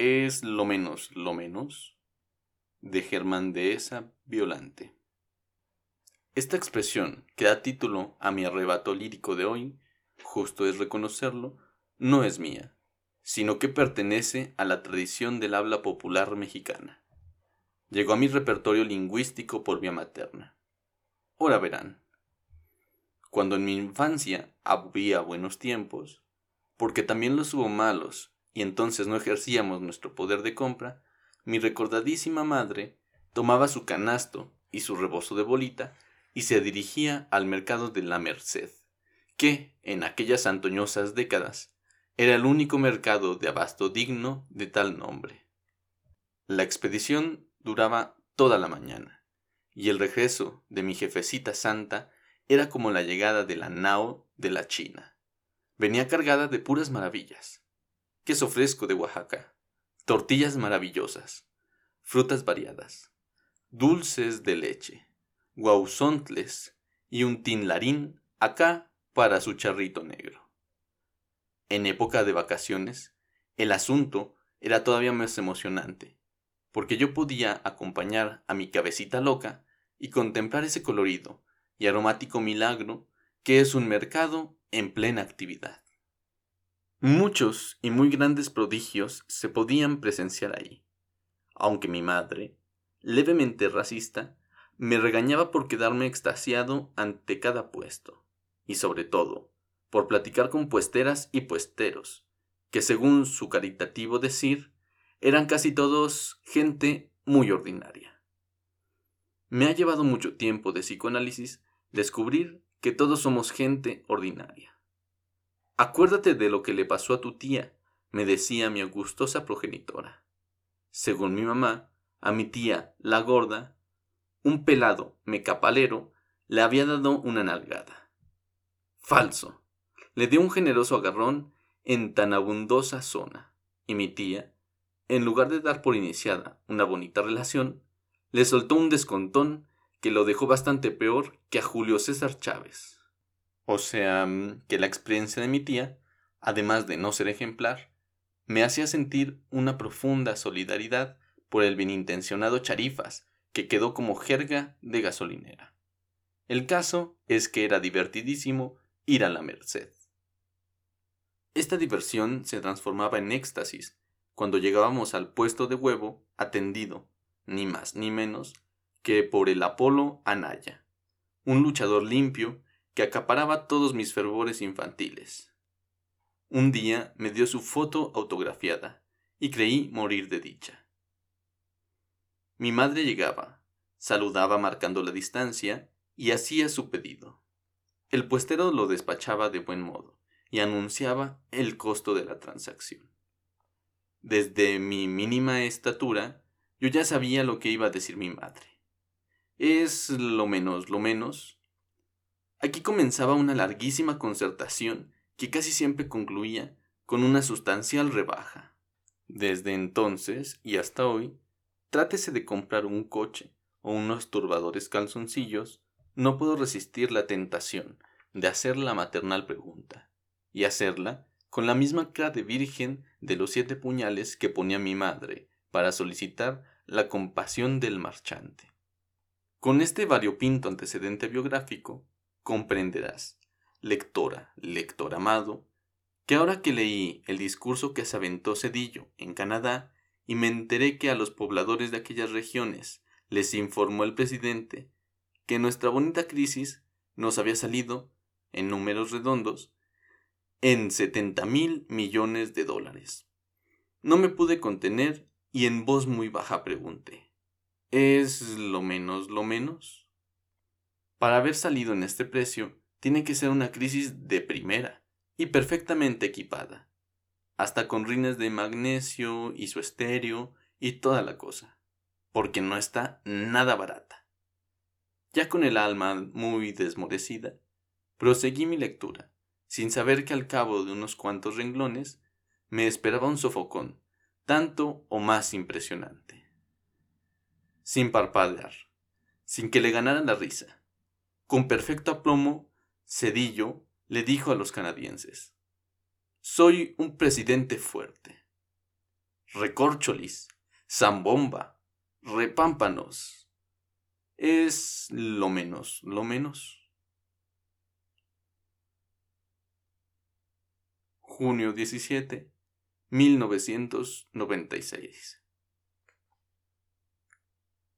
es lo menos, lo menos, de Germán Dehesa Violante. Esta expresión que da título a mi arrebato lírico de hoy, justo es reconocerlo, no es mía, sino que pertenece a la tradición del habla popular mexicana. Llegó a mi repertorio lingüístico por vía materna. Ahora verán. Cuando en mi infancia había buenos tiempos, porque también los hubo malos, y entonces no ejercíamos nuestro poder de compra, mi recordadísima madre tomaba su canasto y su rebozo de bolita y se dirigía al mercado de la Merced, que, en aquellas antoñosas décadas, era el único mercado de abasto digno de tal nombre. La expedición duraba toda la mañana, y el regreso de mi jefecita santa era como la llegada de la nao de la China. Venía cargada de puras maravillas. Queso fresco de Oaxaca, tortillas maravillosas, frutas variadas, dulces de leche, guauzontles y un tinlarín acá para su charrito negro. En época de vacaciones, el asunto era todavía más emocionante, porque yo podía acompañar a mi cabecita loca y contemplar ese colorido y aromático milagro que es un mercado en plena actividad. Muchos y muy grandes prodigios se podían presenciar ahí, aunque mi madre, levemente racista, me regañaba por quedarme extasiado ante cada puesto, y sobre todo, por platicar con puesteras y puesteros, que según su caritativo decir, eran casi todos gente muy ordinaria. Me ha llevado mucho tiempo de psicoanálisis descubrir que todos somos gente ordinaria. Acuérdate de lo que le pasó a tu tía, me decía mi augustosa progenitora. Según mi mamá, a mi tía, la gorda, un pelado mecapalero le había dado una nalgada. Falso. Le dio un generoso agarrón en tan abundosa zona, y mi tía, en lugar de dar por iniciada una bonita relación, le soltó un descontón que lo dejó bastante peor que a Julio César Chávez. O sea, mm, que la experiencia de mi tía, además de no ser ejemplar, me hacía sentir una profunda solidaridad por el bienintencionado Charifas, que quedó como jerga de gasolinera. El caso es que era divertidísimo ir a la Merced. Esta diversión se transformaba en éxtasis cuando llegábamos al puesto de huevo atendido, ni más ni menos, que por el Apolo Anaya, un luchador limpio que acaparaba todos mis fervores infantiles. Un día me dio su foto autografiada y creí morir de dicha. Mi madre llegaba, saludaba marcando la distancia y hacía su pedido. El puestero lo despachaba de buen modo y anunciaba el costo de la transacción. Desde mi mínima estatura, yo ya sabía lo que iba a decir mi madre. Es lo menos, lo menos. Aquí comenzaba una larguísima concertación que casi siempre concluía con una sustancial rebaja. Desde entonces y hasta hoy, Trátese de comprar un coche o unos turbadores calzoncillos, no puedo resistir la tentación de hacer la maternal pregunta, y hacerla con la misma cara de virgen de los siete puñales que ponía mi madre para solicitar la compasión del marchante. Con este variopinto antecedente biográfico, comprenderás, lectora, lector amado, que ahora que leí el discurso que se aventó Cedillo en Canadá, y me enteré que a los pobladores de aquellas regiones les informó el presidente que nuestra bonita crisis nos había salido, en números redondos, en 70 mil millones de dólares. No me pude contener y en voz muy baja pregunté, ¿es lo menos lo menos? Para haber salido en este precio, tiene que ser una crisis de primera y perfectamente equipada hasta con rines de magnesio y su estéreo y toda la cosa, porque no está nada barata. Ya con el alma muy desmorecida, proseguí mi lectura, sin saber que al cabo de unos cuantos renglones me esperaba un sofocón, tanto o más impresionante. Sin parpadear, sin que le ganara la risa, con perfecto aplomo, Cedillo le dijo a los canadienses, Soy un presidente fuerte. Recorcholis, zambomba, repámpanos. Es lo menos, lo menos. Junio 17, 1996.